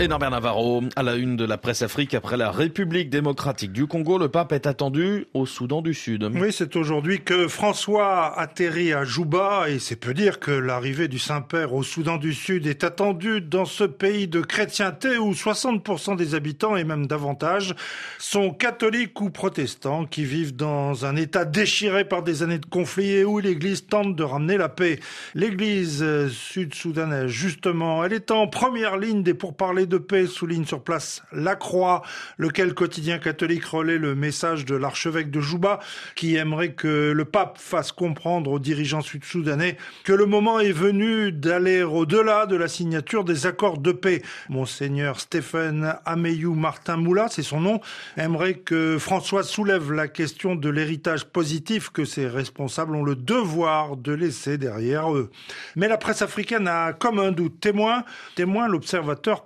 Et Norbert Navarro, à la une de la presse Afrique, après la République démocratique du Congo, le pape est attendu au Soudan du Sud. Oui, c'est aujourd'hui que François atterrit à Juba et c'est peu dire que l'arrivée du Saint-Père au Soudan du Sud est attendue dans ce pays de chrétienté où 60% des habitants et même davantage sont catholiques ou protestants qui vivent dans un état déchiré par des années de conflits et où l'église tente de ramener la paix. L'église sud-soudanaise, justement, elle est en première ligne des pourparlers de paix, souligne sur place La Croix, lequel quotidien catholique relaie le message de l'archevêque de Juba, qui aimerait que le pape fasse comprendre aux dirigeants sud-soudanais que le moment est venu d'aller au-delà de la signature des accords de paix. Monseigneur Stephen Ameyou Martin Moula, c'est son nom, aimerait que François soulève la question de l'héritage positif que ses responsables ont le devoir de laisser derrière eux. Mais la presse africaine a comme un doute témoin, témoin l'observateur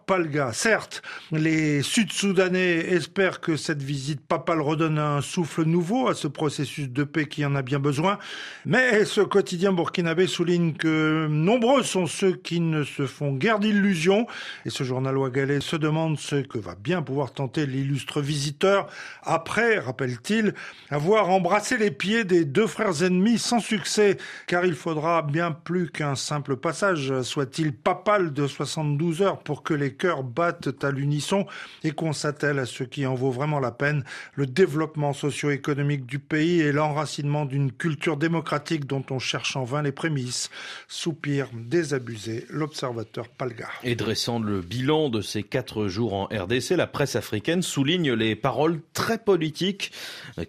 Certes, les Sud-Soudanais espèrent que cette visite papale redonne un souffle nouveau à ce processus de paix qui en a bien besoin, mais ce quotidien burkinabé souligne que nombreux sont ceux qui ne se font guère d'illusions, et ce journal ouagalais se demande ce que va bien pouvoir tenter l'illustre visiteur après, rappelle-t-il, avoir embrassé les pieds des deux frères ennemis sans succès, car il faudra bien plus qu'un simple passage, soit-il papal de 72 heures pour que les cœurs battent à l'unisson et qu'on s'attelle à ce qui en vaut vraiment la peine, le développement socio-économique du pays et l'enracinement d'une culture démocratique dont on cherche en vain les prémices. Soupir désabusé, l'observateur Palgar. Et dressant le bilan de ces quatre jours en RDC, la presse africaine souligne les paroles très politiques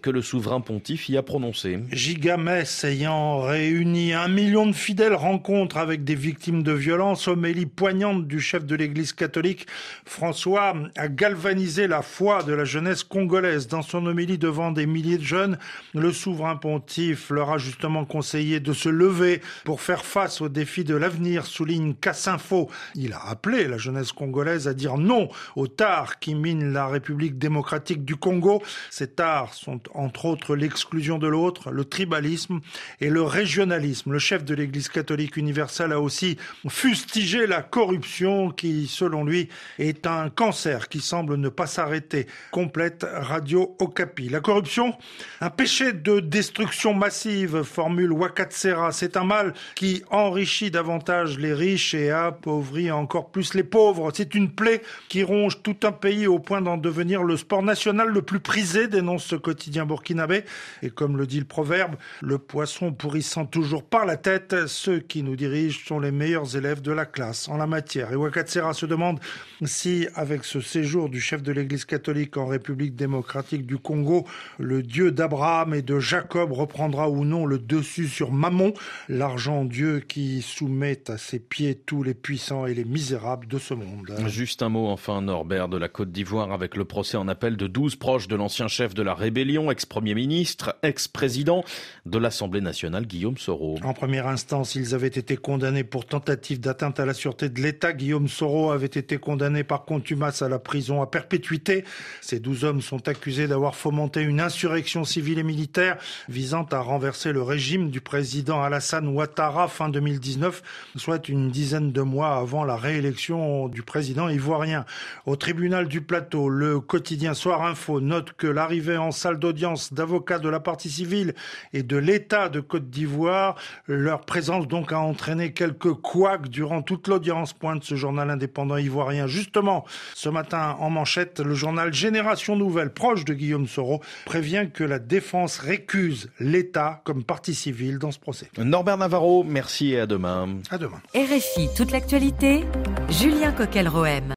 que le souverain pontife y a prononcées. Gigamès ayant réuni un million de fidèles rencontre avec des victimes de violences, homélie poignante du chef de l'église catholique François a galvanisé la foi de la jeunesse congolaise. Dans son homélie devant des milliers de jeunes, le souverain pontife leur a justement conseillé de se lever pour faire face aux défis de l'avenir, souligne Cassinfo. Il a appelé la jeunesse congolaise à dire non aux tares qui minent la République démocratique du Congo. Ces tares sont entre autres l'exclusion de l'autre, le tribalisme et le régionalisme. Le chef de l'Église catholique universelle a aussi fustigé la corruption qui, selon lui, est un cancer qui semble ne pas s'arrêter. Complète Radio Okapi. La corruption, un péché de destruction massive, formule Wakatsera. C'est un mal qui enrichit davantage les riches et appauvrit encore plus les pauvres. C'est une plaie qui ronge tout un pays au point d'en devenir le sport national le plus prisé, dénonce ce quotidien burkinabé. Et comme le dit le proverbe, le poisson pourrissant toujours par la tête, ceux qui nous dirigent sont les meilleurs élèves de la classe en la matière. Et Wakatsera se demande si, avec ce séjour du chef de l'Église catholique en République démocratique du Congo, le Dieu d'Abraham et de Jacob reprendra ou non le dessus sur Mammon, l'argent Dieu qui soumet à ses pieds tous les puissants et les misérables de ce monde. Juste un mot enfin, Norbert, de la Côte d'Ivoire avec le procès en appel de 12 proches de l'ancien chef de la rébellion, ex-premier ministre, ex-président de l'Assemblée nationale, Guillaume Soro. En première instance, ils avaient été condamnés pour tentative d'atteinte à la sûreté de l'État. Guillaume Soro avait été condamnés par contumace à la prison à perpétuité. Ces douze hommes sont accusés d'avoir fomenté une insurrection civile et militaire visant à renverser le régime du président Alassane Ouattara fin 2019, soit une dizaine de mois avant la réélection du président ivoirien. Au tribunal du plateau, le quotidien Soir Info note que l'arrivée en salle d'audience d'avocats de la partie civile et de l'État de Côte d'Ivoire, leur présence donc a entraîné quelques couacs durant toute l'audience, pointe ce journal indépendant ivoirien Justement, ce matin en manchette, le journal Génération Nouvelle, proche de Guillaume Soro, prévient que la défense récuse l'État comme partie civile dans ce procès. Norbert Navarro, merci et à demain. À demain. RFI, toute l'actualité, Julien Coquel-Rohem.